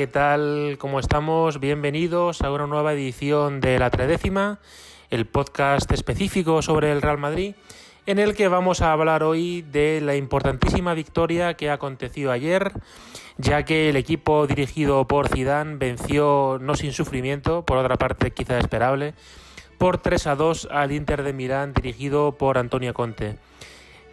¿qué tal? ¿Cómo estamos? Bienvenidos a una nueva edición de La Tredécima, el podcast específico sobre el Real Madrid, en el que vamos a hablar hoy de la importantísima victoria que aconteció ayer, ya que el equipo dirigido por Zidane venció no sin sufrimiento, por otra parte quizá esperable, por 3 a 2 al Inter de Milán dirigido por Antonio Conte.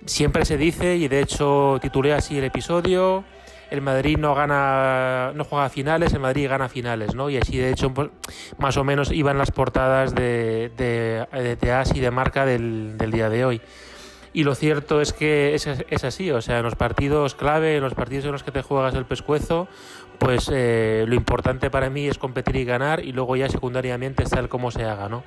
Siempre se dice, y de hecho titulé así el episodio, el Madrid no gana, no juega finales, el Madrid gana finales, ¿no? Y así de hecho pues, más o menos iban las portadas de, de, de AS y de marca del, del, día de hoy. Y lo cierto es que es, es, así, o sea, en los partidos clave, en los partidos en los que te juegas el pescuezo, pues eh, lo importante para mí es competir y ganar y luego ya secundariamente está el cómo se haga, ¿no?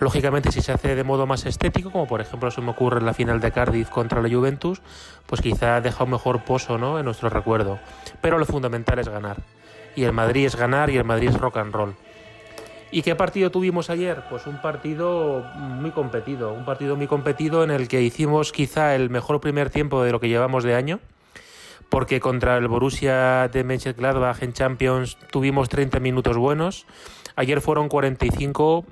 Lógicamente, si se hace de modo más estético, como por ejemplo se me ocurre en la final de Cardiff contra la Juventus, pues quizá deja un mejor pozo ¿no? en nuestro recuerdo. Pero lo fundamental es ganar. Y el Madrid es ganar y el Madrid es rock and roll. ¿Y qué partido tuvimos ayer? Pues un partido muy competido, un partido muy competido en el que hicimos quizá el mejor primer tiempo de lo que llevamos de año, porque contra el Borussia de Mönchengladbach en Champions tuvimos 30 minutos buenos, ayer fueron 45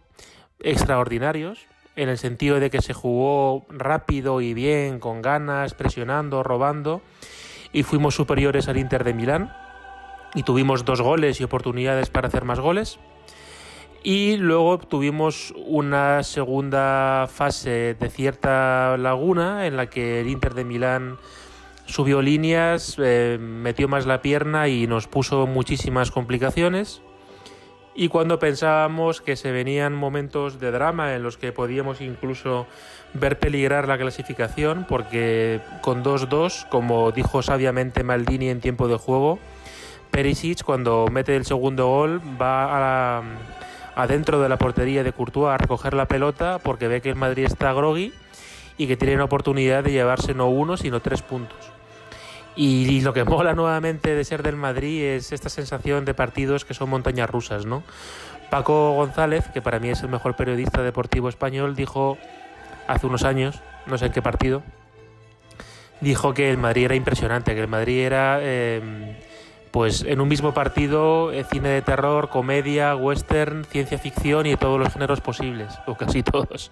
extraordinarios, en el sentido de que se jugó rápido y bien, con ganas, presionando, robando, y fuimos superiores al Inter de Milán, y tuvimos dos goles y oportunidades para hacer más goles. Y luego tuvimos una segunda fase de cierta laguna en la que el Inter de Milán subió líneas, eh, metió más la pierna y nos puso muchísimas complicaciones. Y cuando pensábamos que se venían momentos de drama en los que podíamos incluso ver peligrar la clasificación, porque con 2-2, como dijo sabiamente Maldini en tiempo de juego, Perisic cuando mete el segundo gol va a adentro de la portería de Courtois a recoger la pelota porque ve que el Madrid está groggy y que tiene la oportunidad de llevarse no uno sino tres puntos. Y lo que mola nuevamente de ser del Madrid es esta sensación de partidos que son montañas rusas, ¿no? Paco González, que para mí es el mejor periodista deportivo español, dijo hace unos años, no sé en qué partido, dijo que el Madrid era impresionante, que el Madrid era, eh, pues en un mismo partido, eh, cine de terror, comedia, western, ciencia ficción y todos los géneros posibles, o casi todos.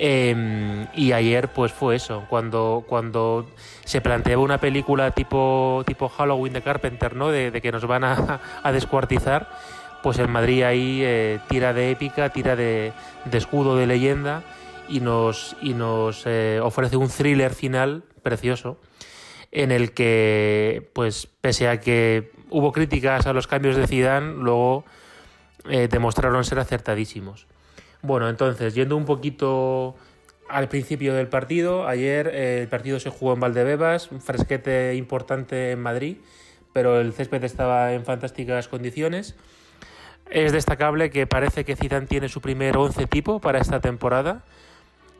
Eh, y ayer pues fue eso, cuando, cuando se planteaba una película tipo, tipo Halloween de Carpenter, ¿no? De, que nos van a, a, descuartizar, pues el Madrid ahí eh, tira de épica, tira de, de, escudo de leyenda y nos, y nos eh, ofrece un thriller final precioso en el que, pues pese a que hubo críticas a los cambios de Zidane, luego eh, demostraron ser acertadísimos. Bueno, entonces, yendo un poquito al principio del partido, ayer eh, el partido se jugó en Valdebebas, un fresquete importante en Madrid, pero el césped estaba en fantásticas condiciones. Es destacable que parece que Zidane tiene su primer once tipo para esta temporada,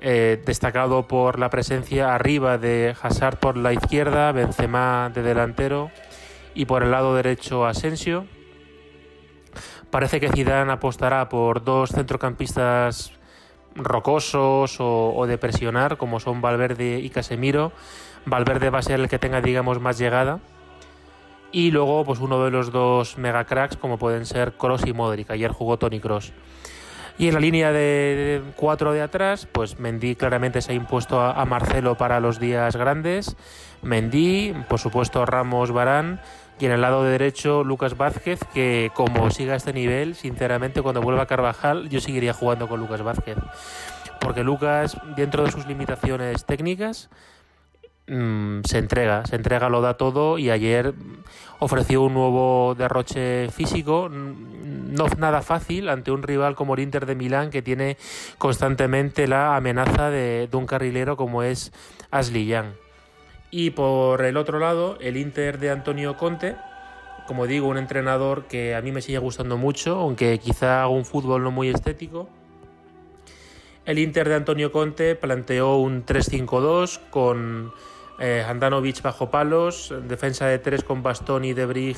eh, destacado por la presencia arriba de Hazard por la izquierda, Benzema de delantero y por el lado derecho Asensio. Parece que Zidane apostará por dos centrocampistas rocosos o, de presionar, como son Valverde y Casemiro. Valverde va a ser el que tenga, digamos, más llegada. Y luego, pues uno de los dos mega cracks, como pueden ser Cross y Modric. Ayer jugó Tony Cross. Y en la línea de cuatro de atrás, pues Mendy claramente se ha impuesto a, a Marcelo para los días grandes. Mendy, por supuesto Ramos Barán y en el lado derecho Lucas Vázquez, que como siga este nivel, sinceramente cuando vuelva a Carvajal yo seguiría jugando con Lucas Vázquez. Porque Lucas, dentro de sus limitaciones técnicas, mmm, se entrega, se entrega, lo da todo y ayer ofreció un nuevo derroche físico, no nada fácil ante un rival como el Inter de Milán que tiene constantemente la amenaza de, de un carrilero como es Ashley Young. Y por el otro lado, el Inter de Antonio Conte, como digo, un entrenador que a mí me sigue gustando mucho, aunque quizá haga un fútbol no muy estético. El Inter de Antonio Conte planteó un 3-5-2 con eh, bajo palos, defensa de 3 con Bastoni, Debrig,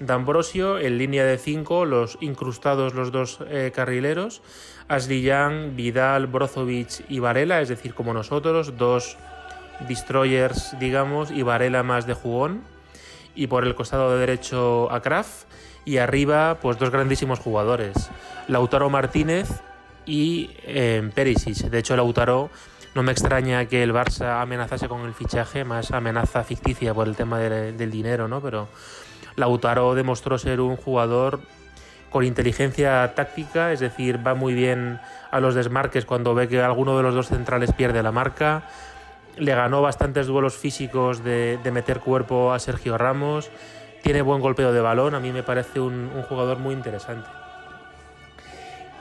D'Ambrosio, en línea de 5 los incrustados los dos eh, carrileros, Young, Vidal, Brozovic y Varela, es decir, como nosotros, dos destroyers, digamos, y Varela más de jugón. y por el costado de derecho a Kraft y arriba pues dos grandísimos jugadores, Lautaro Martínez y eh, Perisic. De hecho, Lautaro no me extraña que el Barça amenazase con el fichaje, más amenaza ficticia por el tema del dinero, ¿no? Pero Lautaro demostró ser un jugador con inteligencia táctica, es decir, va muy bien a los desmarques cuando ve que alguno de los dos centrales pierde la marca. Le ganó bastantes duelos físicos de, meter cuerpo a Sergio Ramos. Tiene buen golpeo de balón, a mí me parece un jugador muy interesante.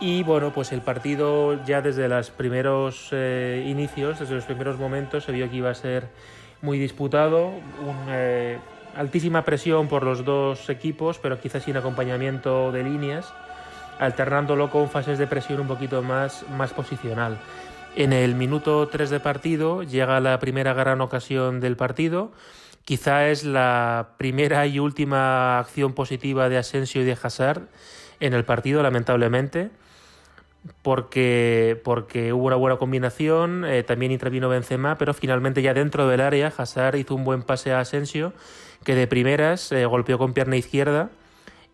Y bueno, pues el partido ya desde los primeros eh, inicios, desde los primeros momentos, se vio que iba a ser muy disputado, eh, altísima presión por los dos equipos, pero quizás sin acompañamiento de líneas, alternándolo con fases de presión un poquito más, más posicional. En el minuto 3 de partido llega la primera gran ocasión del partido. Quizá es la primera y última acción positiva de Asensio y de Hazard en el partido, lamentablemente porque, porque hubo una buena combinación, eh, también intervino Benzema, pero finalmente ya dentro del área Hazard hizo un buen pase a Asensio, que de primeras eh, golpeó con pierna izquierda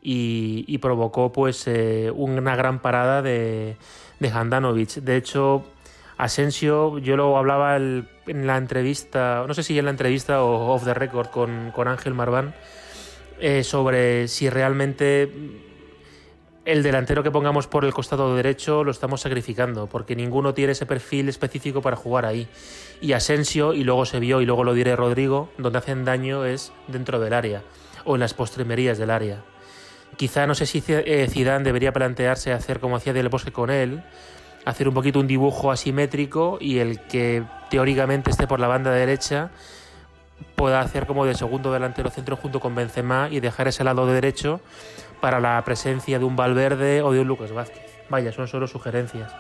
y, provocó pues eh, una gran parada de, de Handanovic. De hecho, Asensio, yo lo hablaba en la entrevista, no sé si en la entrevista o off the record con, con Ángel Marván, sobre si realmente el delantero que pongamos por el costado derecho lo estamos sacrificando, porque ninguno tiene ese perfil específico para jugar ahí. Y Asensio, y luego se vio, y luego lo diré Rodrigo, donde hacen daño es dentro del área, o en las postrimerías del área. Quizá no sé si eh, Zidane debería plantearse hacer como hacía Del Bosque con él, hacer un poquito un dibujo asimétrico y el que teóricamente esté por la banda derecha pueda hacer como de segundo delantero centro junto con Benzema y dejar ese lado de derecho para la presencia de un Valverde o de un Lucas Vázquez. Vaya, son solo sugerencias.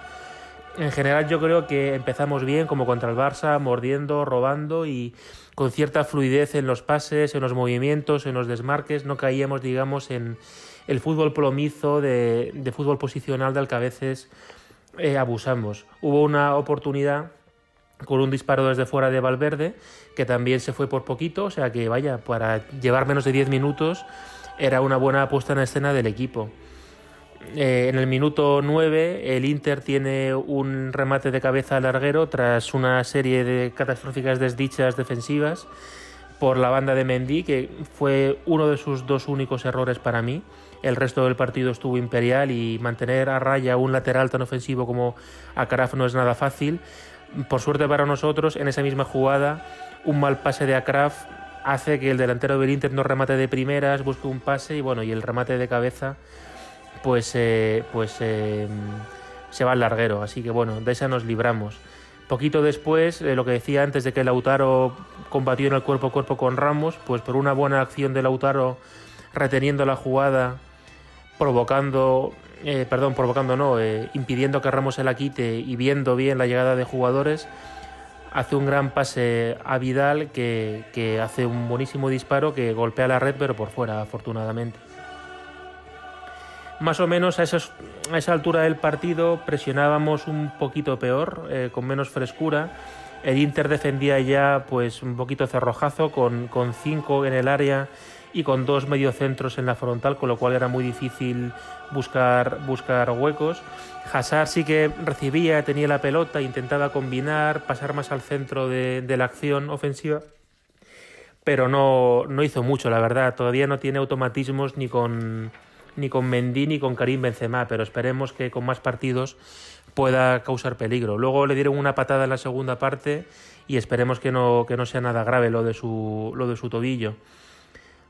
En general yo creo que empezamos bien como contra el Barça, mordiendo, robando y con cierta fluidez en los pases, en los movimientos, en los desmarques, no caíamos, digamos, en el fútbol plomizo de, fútbol posicional del que a veces eh, abusamos. Hubo una oportunidad con un disparo desde fuera de Valverde, que también se fue por poquito, o sea que vaya, para llevar menos de 10 minutos era una buena puesta en escena del equipo. Eh, en el minuto 9 el Inter tiene un remate de cabeza larguero tras una serie de catastróficas desdichas defensivas por la banda de Mendy, que fue uno de sus dos únicos errores para mí. El resto del partido estuvo imperial y mantener a raya un lateral tan ofensivo como Acaraf no es nada fácil. Por suerte para nosotros, en esa misma jugada, un mal pase de Akraf hace que el delantero del Inter no remate de primeras, busque un pase y bueno, y el remate de cabeza pues, eh, pues eh, se va al larguero. Así que bueno, de esa nos libramos. Poquito después, eh, lo que decía antes de que Lautaro combatió en el cuerpo a cuerpo con Ramos, pues por una buena acción de Lautaro reteniendo la jugada, provocando, perdón, provocando no, impidiendo que Ramos se la quite y viendo bien la llegada de jugadores, hace un gran pase a Vidal que, hace un buenísimo disparo que golpea la red pero por fuera afortunadamente. Más o menos a, esa altura del partido presionábamos un poquito peor, eh, con menos frescura. El Inter defendía ya pues un poquito cerrojazo con, con cinco en el área y con dos mediocentros en la frontal, con lo cual era muy difícil buscar, buscar huecos. Hazard sí que recibía, tenía la pelota, intentaba combinar, pasar más al centro de, la acción ofensiva, pero no, no, hizo mucho, la verdad. Todavía no tiene automatismos ni con, ni con Mendy ni con Karim Benzema, pero esperemos que con más partidos pueda causar peligro. Luego le dieron una patada en la segunda parte y esperemos que no, que no sea nada grave lo de su, lo de su tobillo.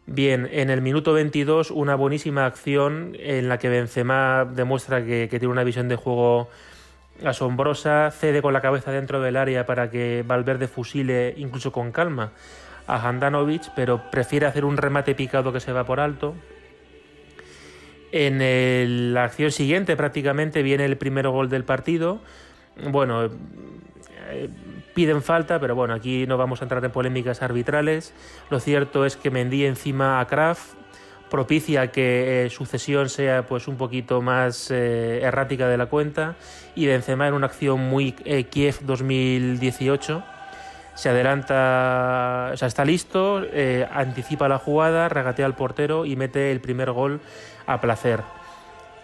Bien, en el minuto 22 una buenísima acción en la que Benzema demuestra que, tiene una visión de juego asombrosa, cede con la cabeza dentro del área para que Valverde fusile incluso con calma a Handanovic, pero prefiere hacer un remate picado que se va por alto. En la acción siguiente prácticamente viene el primer gol del partido. Bueno, eh, piden falta, pero bueno, aquí no vamos a entrar en polémicas arbitrales. Lo cierto es que Mendy encima a Kraft propicia que eh, su cesión sea pues un poquito más eh, errática de la cuenta y Benzema en una acción muy Kiev 2018 se adelanta, o sea, está listo, eh, anticipa la jugada, regatea al portero y mete el primer gol a placer.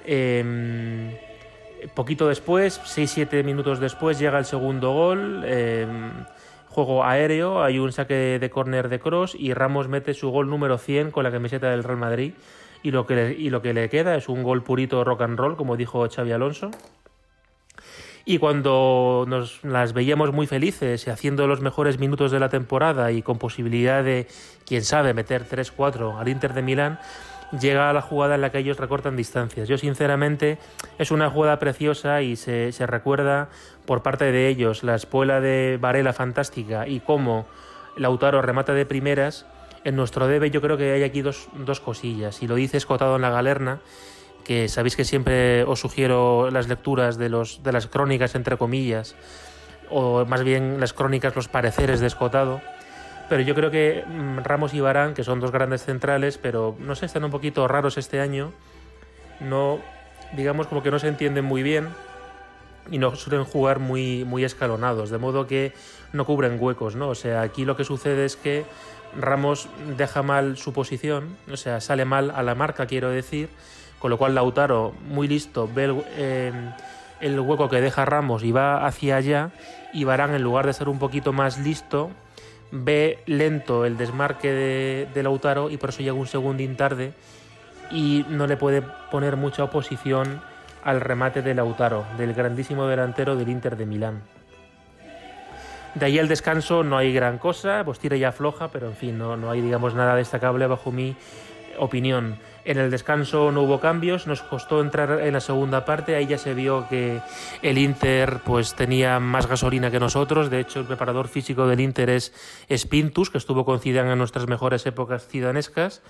Em, poquito después, 6-7 minutos después, llega el segundo gol. Em, juego aéreo, hay un saque de córner de cross y Ramos mete su gol número 100 con la camiseta del Real Madrid y lo que le, y lo que le queda es un gol purito rock and roll, como dijo Xavi Alonso. Y cuando nos las veíamos muy felices y haciendo los mejores minutos de la temporada y con posibilidad de, quién sabe, meter 3-4 al Inter de Milán, llega la jugada en la que ellos recortan distancias. Yo sinceramente es una jugada preciosa y se, recuerda por parte de ellos la espuela de Varela fantástica y cómo Lautaro remata de primeras. En nuestro debe yo creo que hay aquí dos, dos cosillas. Y lo dice escotado en la galerna, que sabéis que siempre os sugiero las lecturas de, los, de las crónicas, entre comillas, o más bien las crónicas, los pareceres de escotado pero yo creo que mm, Ramos y Barán, que son dos grandes centrales, pero no sé, están un poquito raros este año. No, digamos como que no se entienden muy bien y no suelen jugar muy, muy escalonados, de modo que no cubren huecos, ¿no? O sea, aquí lo que sucede es que Ramos deja mal su posición, o sea, sale mal a la marca, quiero decir, con lo cual Lautaro, muy listo, ve el, eh, el hueco que deja Ramos y va hacia allá, y Barán, en lugar de ser un poquito más listo, ve lento el desmarque de, Lautaro y por eso llega un segundín tarde y no le puede poner mucha oposición al remate de Lautaro, del grandísimo delantero del Inter de Milán. De ahí el descanso no hay gran cosa, pues tira ya floja, pero en fin, no, no hay digamos nada destacable bajo mi opinión. En el descanso no hubo cambios, nos costó entrar en la segunda parte, ahí ya se vio que el Inter pues tenía más gasolina que nosotros, de hecho el preparador físico del Inter es Spintus, que estuvo con Zidane en nuestras mejores épocas cidanescas.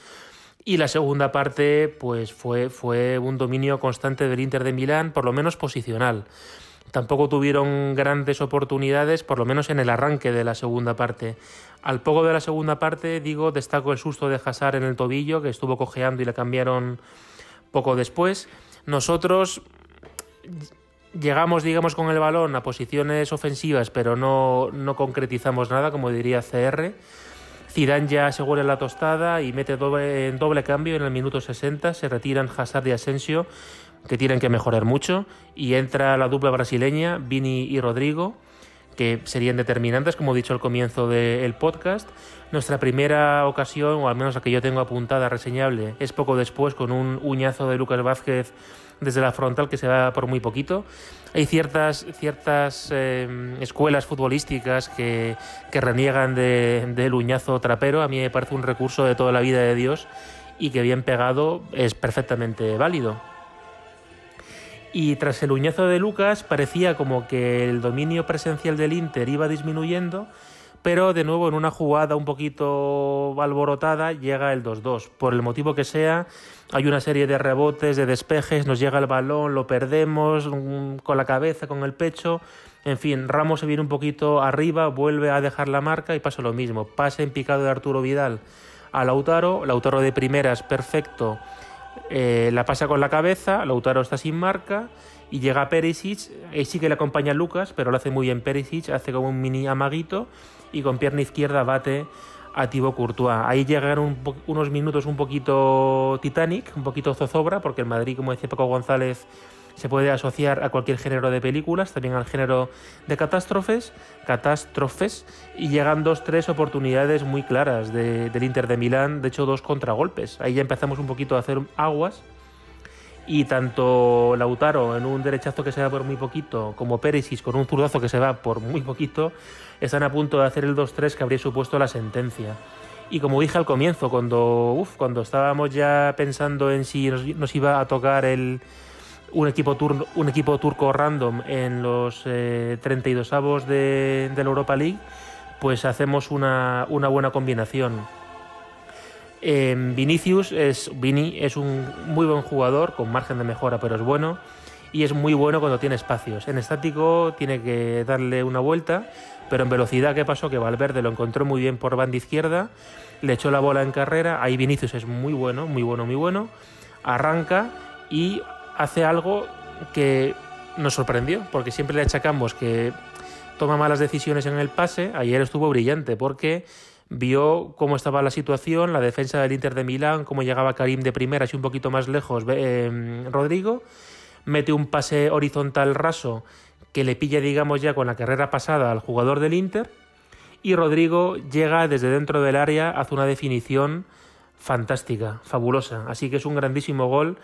Y la segunda parte pues fue, fue un dominio constante del Inter de Milán, por lo menos posicional. Tampoco tuvieron grandes oportunidades, por lo menos en el arranque de la segunda parte. Al poco de la segunda parte, digo, destaco el susto de Hazard en el tobillo, que estuvo cojeando y le cambiaron poco después. Nosotros llegamos, digamos, con el balón a posiciones ofensivas, pero no, no concretizamos nada, como diría CR. Zidane ya asegura la tostada y mete doble, doble cambio en el minuto 60. Se retiran Hazard y Asensio que tienen que mejorar mucho y entra la dupla brasileña, Vini y Rodrigo, que serían determinantes, como he dicho al comienzo del podcast. Nuestra primera ocasión, o al menos la que yo tengo apuntada, reseñable, es poco después con un uñazo de Lucas Vázquez desde la frontal que se va por muy poquito. Hay ciertas, ciertas eh, escuelas futbolísticas que, que reniegan del uñazo trapero. A mí me parece un recurso de toda la vida de Dios y que bien pegado es perfectamente válido. Y tras el uñazo de Lucas parecía como que el dominio presencial del Inter iba disminuyendo, pero de nuevo en una jugada un poquito alborotada llega el 2-2. Por el motivo que sea, hay una serie de rebotes, de despejes, nos llega el balón, lo perdemos mm, con la cabeza, con el pecho. En fin, Ramos se viene un poquito arriba, vuelve a dejar la marca y pasa lo mismo. Pase en picado de Arturo Vidal a Lautaro, Lautaro de primeras, perfecto eh, la pasa con la cabeza, Lautaro está sin marca y llega Perisic, ahí sí que le acompaña Lucas, pero lo hace muy bien Perisic, hace como un mini amaguito y con pierna izquierda bate a Thibaut Courtois. Ahí llegaron unos minutos un poquito Titanic, un poquito zozobra, porque el Madrid, como decía Paco González, se puede asociar a cualquier género de películas, también al género de catástrofes, catástrofes, y llegan dos, tres oportunidades muy claras del Inter de Milán, de hecho dos contragolpes. Ahí ya empezamos un poquito a hacer aguas y tanto Lautaro en un derechazo que se va por muy poquito como Perisic con un zurdazo que se va por muy poquito están a punto de hacer el 2-3 que habría supuesto la sentencia. Y como dije al comienzo, cuando, cuando estábamos ya pensando en si nos iba a tocar el, un equipo, un equipo turco random en los 32 eh, avos de, la Europa League, pues hacemos una, buena combinación. Vinicius es, Vini es un muy buen jugador, con margen de mejora, pero es bueno. Y es muy bueno cuando tiene espacios. En estático tiene que darle una vuelta, pero en velocidad, ¿qué pasó? Que Valverde lo encontró muy bien por banda izquierda, le echó la bola en carrera. Ahí Vinicius es muy bueno, muy bueno, muy bueno. Arranca y hace algo que nos sorprendió, porque siempre le achacamos que toma malas decisiones en el pase, ayer estuvo brillante porque vio cómo estaba la situación, la defensa del Inter de Milán, cómo llegaba Karim de primera, así un poquito más lejos eh, Rodrigo, mete un pase horizontal raso que le pilla, digamos, ya con la carrera pasada al jugador del Inter, y Rodrigo llega desde dentro del área, hace una definición fantástica, fabulosa. Así que es un grandísimo gol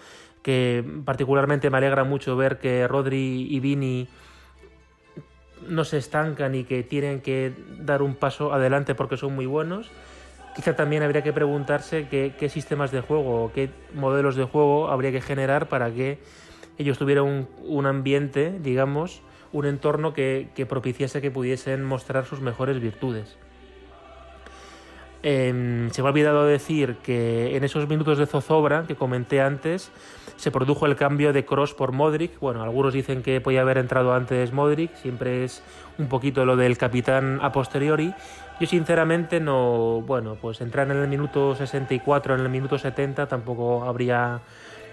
que particularmente me alegra mucho ver que Rodri y Vini no se estancan y que tienen que dar un paso adelante porque son muy buenos. Quizá también habría que preguntarse qué, sistemas de juego o qué modelos de juego habría que generar para que ellos tuvieran un, ambiente, digamos, un entorno que, propiciase que pudiesen mostrar sus mejores virtudes. Em, se me ha olvidado decir que en esos minutos de zozobra que comenté antes, se produjo el cambio de Cross por Modric. Bueno, algunos dicen que podía haber entrado antes Modric, siempre es un poquito lo del capitán a posteriori. Yo sinceramente no, bueno, pues entrar en el minuto 64, en el minuto 70 tampoco habría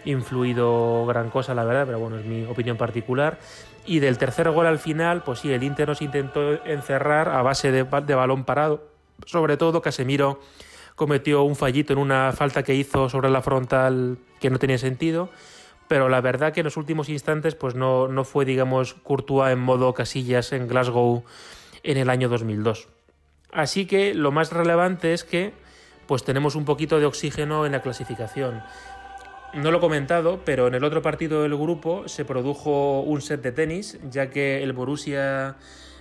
influido gran cosa, la verdad, pero bueno, es mi opinión particular. Y del tercer gol al final, pues sí, el Inter nos intentó encerrar a base de, de balón parado. Sobre todo Casemiro cometió un fallito en una falta que hizo sobre la frontal que no tenía sentido, pero la verdad que en los últimos instantes pues no, no fue, digamos, Courtois en modo casillas en Glasgow en el año 2002. Así que lo más relevante es que pues tenemos un poquito de oxígeno en la clasificación. No lo he comentado, pero en el otro partido del grupo se produjo un set de tenis, ya que el Borussia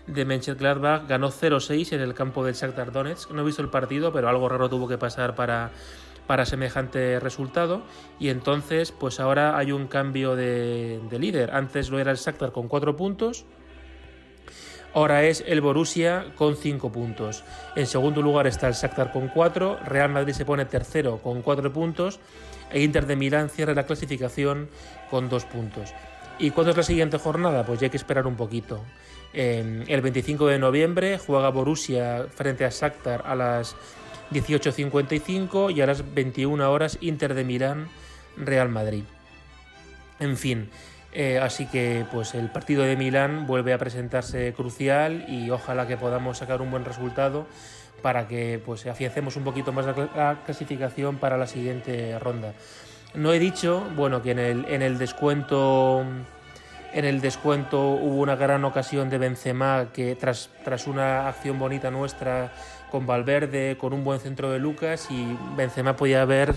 de Mönchengladbach ganó 0-6 en el campo del Shakhtar Donetsk. No he visto el partido, pero algo raro tuvo que pasar para, para semejante resultado. Y entonces, pues ahora hay un cambio de, líder. Antes lo era el Shakhtar con 4 puntos. Ahora es el Borussia con 5 puntos. En segundo lugar está el Shakhtar con 4. Real Madrid se pone tercero con 4 puntos. E Inter de Milán cierra la clasificación con 2 puntos. ¿Y cuándo es la siguiente jornada? Pues ya hay que esperar un poquito el 25 de noviembre juega Borussia frente a Shakhtar a las 18.55 y a las 21 horas Inter de Milán Real Madrid. En fin, eh, así que pues el partido de Milán vuelve a presentarse crucial y ojalá que podamos sacar un buen resultado para que pues afiancemos un poquito más la, clasificación para la siguiente ronda. No he dicho, bueno, que en el, en el descuento en el descuento hubo una gran ocasión de Benzema que tras, tras una acción bonita nuestra con Valverde, con un buen centro de Lucas y Benzema podía haber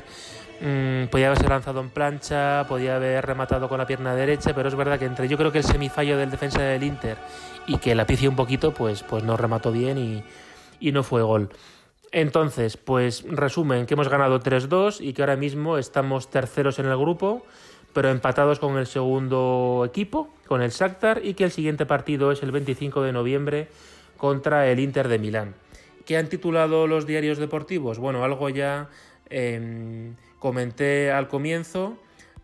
mm, podía haberse lanzado en plancha, podía haber rematado con la pierna derecha, pero es verdad que entre yo creo que el semifallo del defensa del Inter y que la picia un poquito, pues, pues no remató bien y, y no fue gol. Entonces, pues resumen que hemos ganado 3-2 y que ahora mismo estamos terceros en el grupo pero empatados con el segundo equipo, con el Shakhtar, y que el siguiente partido es el 25 de noviembre contra el Inter de Milán. ¿Qué han titulado los diarios deportivos? Bueno, algo ya em, comenté al comienzo.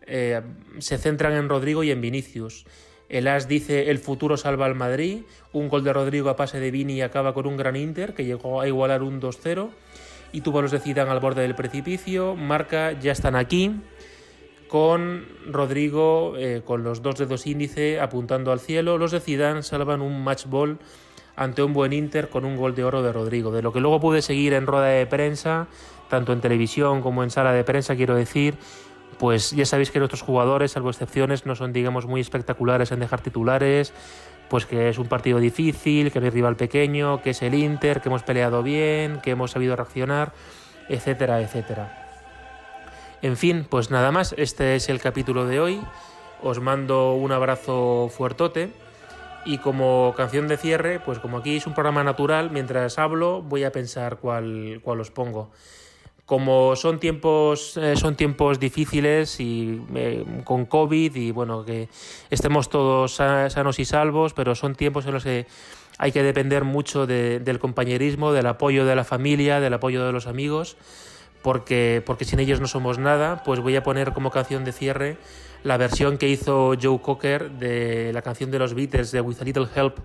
Eh, se centran en Rodrigo y en Vinicius. El As dice el futuro salva al Madrid. Un gol de Rodrigo a pase de Vini y acaba con un gran Inter que llegó a igualar un 2-0. Y tuvo los de Zidane al borde del precipicio. Marca ya están aquí con Rodrigo eh, con los dos dedos índice apuntando al cielo. Los de Zidane salvan un match ball ante un buen Inter con un gol de oro de Rodrigo. De lo que luego pude seguir en rueda de prensa, tanto en televisión como en sala de prensa, quiero decir, pues ya sabéis que nuestros jugadores, salvo excepciones, no son, digamos, muy espectaculares en dejar titulares, pues que es un partido difícil, que no rival pequeño, que es el Inter, que hemos peleado bien, que hemos sabido reaccionar, etcétera, etcétera. En fin, pues nada más, este es el capítulo de hoy. Os mando un abrazo fuertote. Y como canción de cierre, pues como aquí es un programa natural, mientras hablo voy a pensar cuál, cuál os pongo. Como son tiempos, eh, son tiempos difíciles y eh, con COVID y bueno, que estemos todos sanos y salvos, pero son tiempos en los que hay que depender mucho del compañerismo, del apoyo de la familia, del apoyo de los amigos porque, porque sin ellos no somos nada, pues voy a poner como canción de cierre la versión que hizo Joe Cocker de la canción de los Beatles de With a Little Help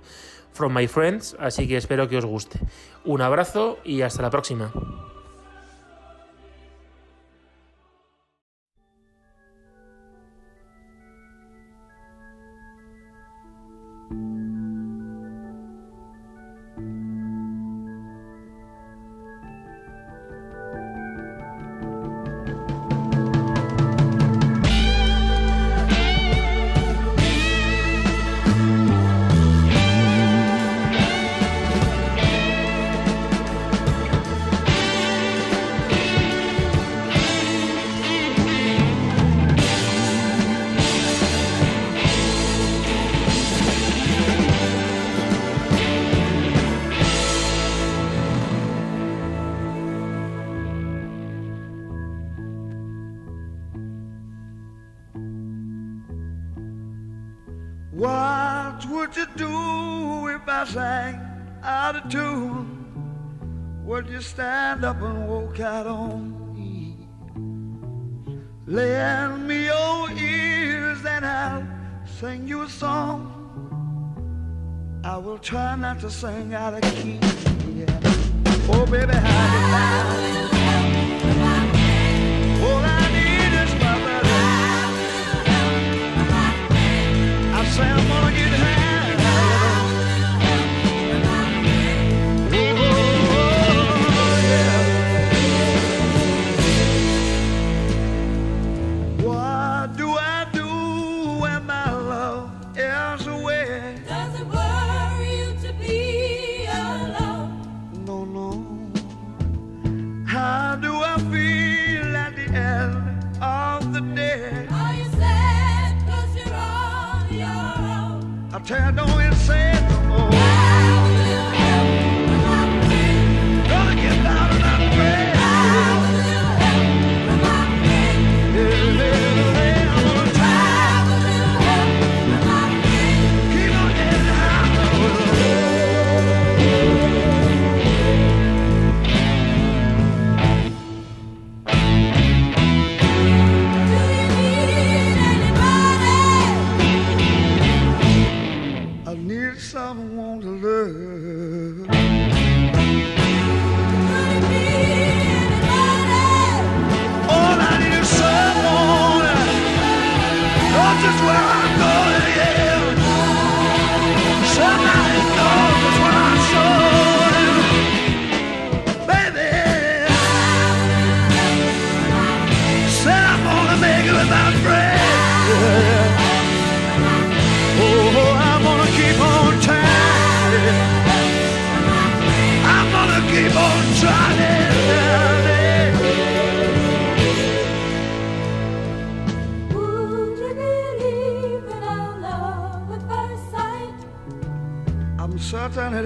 from My Friends, así que espero que os guste. Un abrazo y hasta la próxima. stand up and walk out on me. Lend me your ears and I'll sing you a song. I will try not to sing out of key. Yeah. Oh, baby, how do you like? Oh,